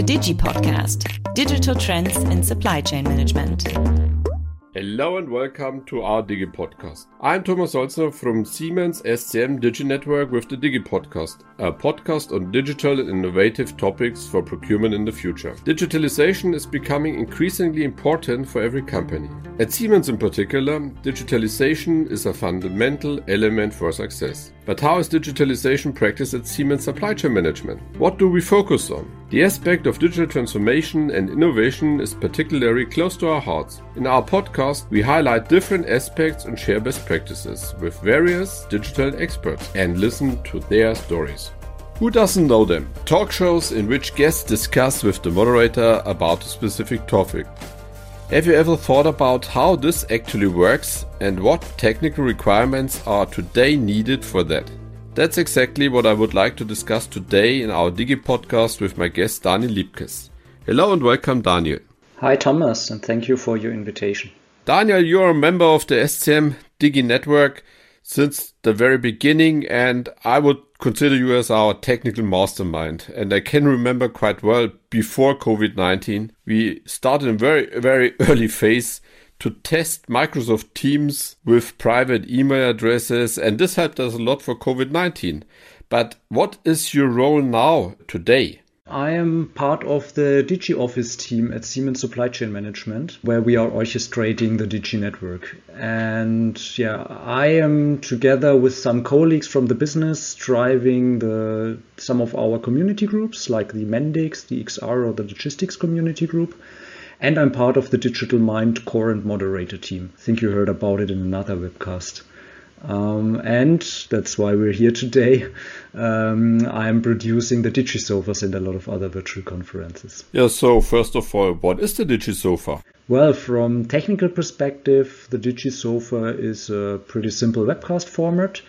The Digi Podcast Digital Trends in Supply Chain Management. Hello and welcome to our Digi Podcast. I'm Thomas Holzner from Siemens SCM Digi Network with the Digi Podcast, a podcast on digital and innovative topics for procurement in the future. Digitalization is becoming increasingly important for every company. At Siemens in particular, digitalization is a fundamental element for success. But how is digitalization practiced at Siemens Supply Chain Management? What do we focus on? The aspect of digital transformation and innovation is particularly close to our hearts. In our podcast, we highlight different aspects and share best practices with various digital experts and listen to their stories. Who doesn't know them? Talk shows in which guests discuss with the moderator about a specific topic. Have you ever thought about how this actually works and what technical requirements are today needed for that? That's exactly what I would like to discuss today in our Digi podcast with my guest Daniel Liebkes. Hello and welcome, Daniel. Hi, Thomas, and thank you for your invitation. Daniel, you're a member of the SCM Digi network since the very beginning, and I would consider you as our technical mastermind. And I can remember quite well before COVID 19, we started in very, very early phase to test Microsoft Teams with private email addresses, and this helped us a lot for COVID 19. But what is your role now, today? I am part of the Digi Office team at Siemens Supply Chain Management, where we are orchestrating the Digi network. And yeah, I am together with some colleagues from the business driving the some of our community groups, like the Mendix, the XR, or the Logistics Community Group. And I'm part of the Digital Mind core and moderator team. I think you heard about it in another webcast. Um, and that's why we're here today. Um, I'm producing the DigiSofas and a lot of other virtual conferences. Yeah, so first of all, what is the DigiSofa? Well, from technical perspective, the DigiSofa is a pretty simple webcast format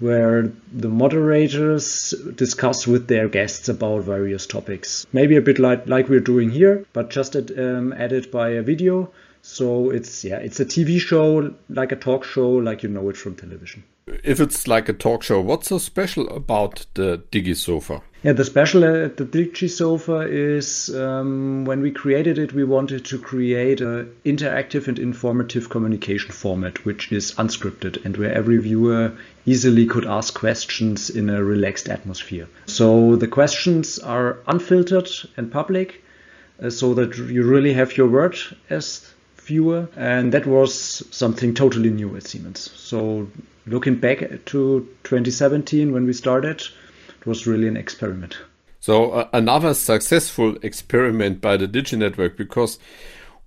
where the moderators discuss with their guests about various topics. Maybe a bit like, like we're doing here, but just at, um, added by a video so it's yeah, it's a TV show, like a talk show, like you know it from television. If it's like a talk show, what's so special about the Digi Sofa? Yeah, the special at the Digi Sofa is um, when we created it, we wanted to create an interactive and informative communication format, which is unscripted and where every viewer easily could ask questions in a relaxed atmosphere. So the questions are unfiltered and public, uh, so that you really have your word as viewer, and that was something totally new at Siemens. So looking back to 2017 when we started, it was really an experiment. So uh, another successful experiment by the Digi Network because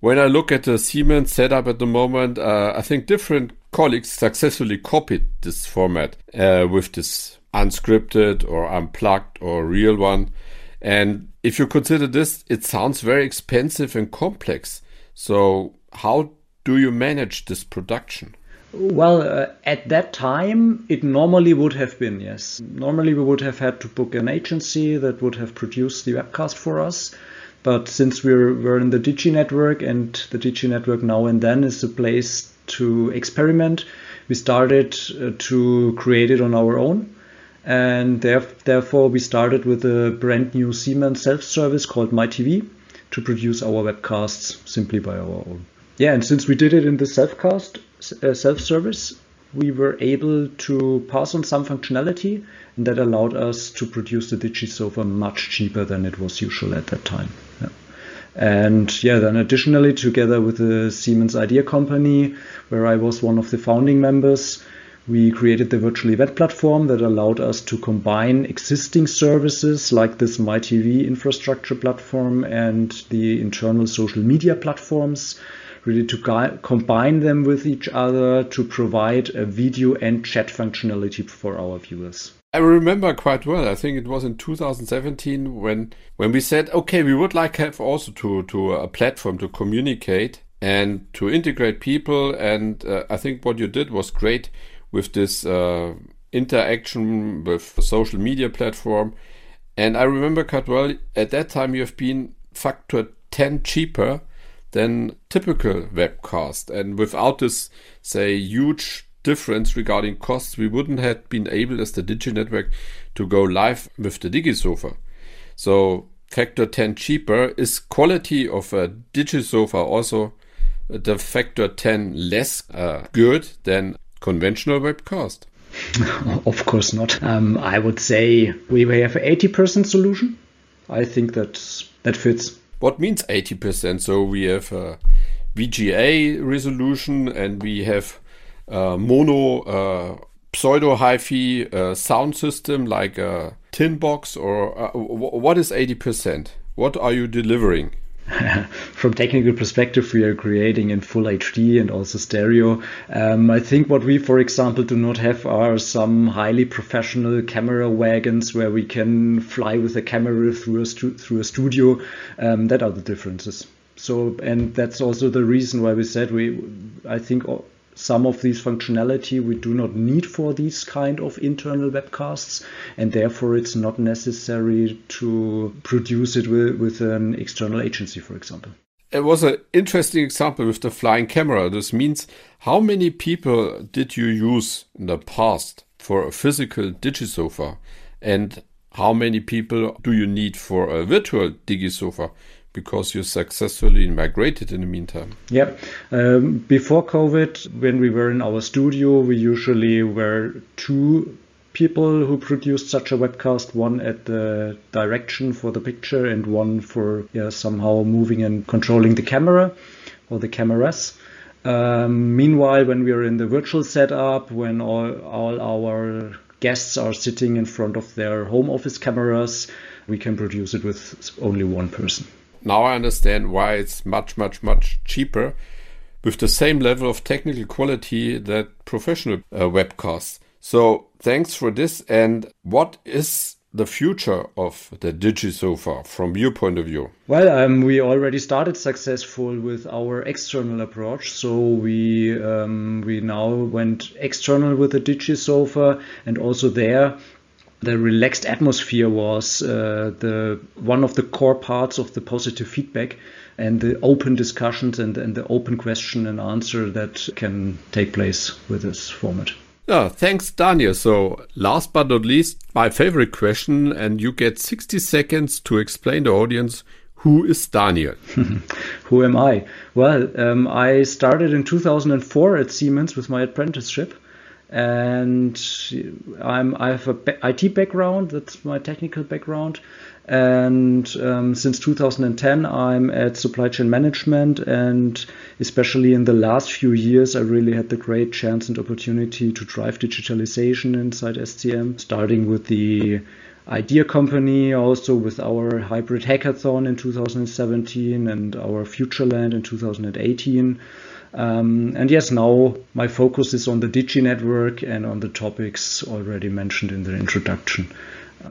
when I look at the Siemens setup at the moment, uh, I think different colleagues successfully copied this format uh, with this unscripted or unplugged or real one. And if you consider this, it sounds very expensive and complex. So how do you manage this production? Well, uh, at that time, it normally would have been, yes. Normally, we would have had to book an agency that would have produced the webcast for us. But since we're, we're in the Digi network and the Digi network now and then is a place to experiment, we started uh, to create it on our own. And therefore, we started with a brand new Siemens self service called MyTV to produce our webcasts simply by our own. Yeah, and since we did it in the self-cast, uh, self-service, we were able to pass on some functionality, and that allowed us to produce the DigiSofa much cheaper than it was usual at that time. And yeah, then additionally, together with the Siemens Idea Company, where I was one of the founding members, we created the virtual event platform that allowed us to combine existing services like this MyTV infrastructure platform and the internal social media platforms really to combine them with each other to provide a video and chat functionality for our viewers. I remember quite well. I think it was in 2017 when when we said, okay, we would like have also to to a platform to communicate and to integrate people. And uh, I think what you did was great with this uh, interaction with social media platform. And I remember quite well at that time you have been factor 10 cheaper than typical webcast. And without this, say, huge difference regarding costs, we wouldn't have been able as the Digi Network to go live with the DigiSofa. So factor 10 cheaper, is quality of a DigiSofa also the factor 10 less uh, good than conventional webcast? of course not. Um, I would say we have an 80% solution. I think that that fits. What means 80%? So we have a VGA resolution and we have mono uh, pseudo hi-fi uh, sound system like a tin box or uh, what is 80%? What are you delivering? from technical perspective, we are creating in full HD and also stereo. Um, I think what we, for example, do not have are some highly professional camera wagons where we can fly with a camera through a through a studio. Um, that are the differences. So, and that's also the reason why we said we, I think some of these functionality we do not need for these kind of internal webcasts and therefore it's not necessary to produce it with, with an external agency for example. It was an interesting example with the flying camera. This means how many people did you use in the past for a physical digisofa? And how many people do you need for a virtual digisofa because you successfully migrated in the meantime. Yeah. Um, before COVID, when we were in our studio, we usually were two people who produced such a webcast one at the direction for the picture and one for yeah, somehow moving and controlling the camera or the cameras. Um, meanwhile, when we are in the virtual setup, when all, all our guests are sitting in front of their home office cameras, we can produce it with only one person now I understand why it's much, much, much cheaper with the same level of technical quality that professional uh, webcasts. So thanks for this. And what is the future of the DigiSofa from your point of view? Well, um, we already started successful with our external approach. So we um, we now went external with the DigiSofa, and also there the relaxed atmosphere was uh, the one of the core parts of the positive feedback and the open discussions and, and the open question and answer that can take place with this format. Yeah, thanks, Daniel. So, last but not least, my favorite question, and you get 60 seconds to explain the audience who is Daniel? who am I? Well, um, I started in 2004 at Siemens with my apprenticeship and I'm I have a IT background. That's my technical background. And um, since 2010, I'm at supply chain management, and especially in the last few years, I really had the great chance and opportunity to drive digitalization inside SCM, starting with the idea company, also with our hybrid hackathon in 2017 and our Futureland in 2018. Um, and yes, now my focus is on the Digi network and on the topics already mentioned in the introduction.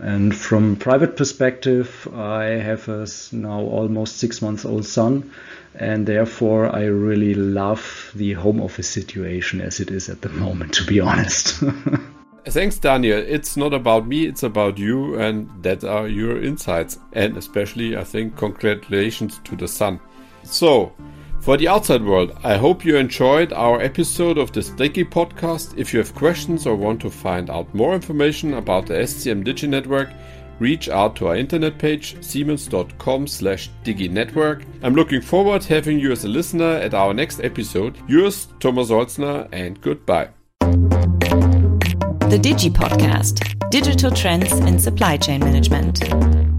And from private perspective, I have a now almost six months old son, and therefore I really love the home office situation as it is at the moment, to be honest. Thanks, Daniel. It's not about me, it's about you, and that are your insights. And especially, I think, congratulations to the son. So, for the outside world, I hope you enjoyed our episode of the Digi podcast. If you have questions or want to find out more information about the SCM Digi Network, reach out to our internet page siemens.com slash diginetwork. I'm looking forward to having you as a listener at our next episode. Yours, Thomas Holzner, and goodbye. The Digi Podcast Digital Trends in Supply Chain Management.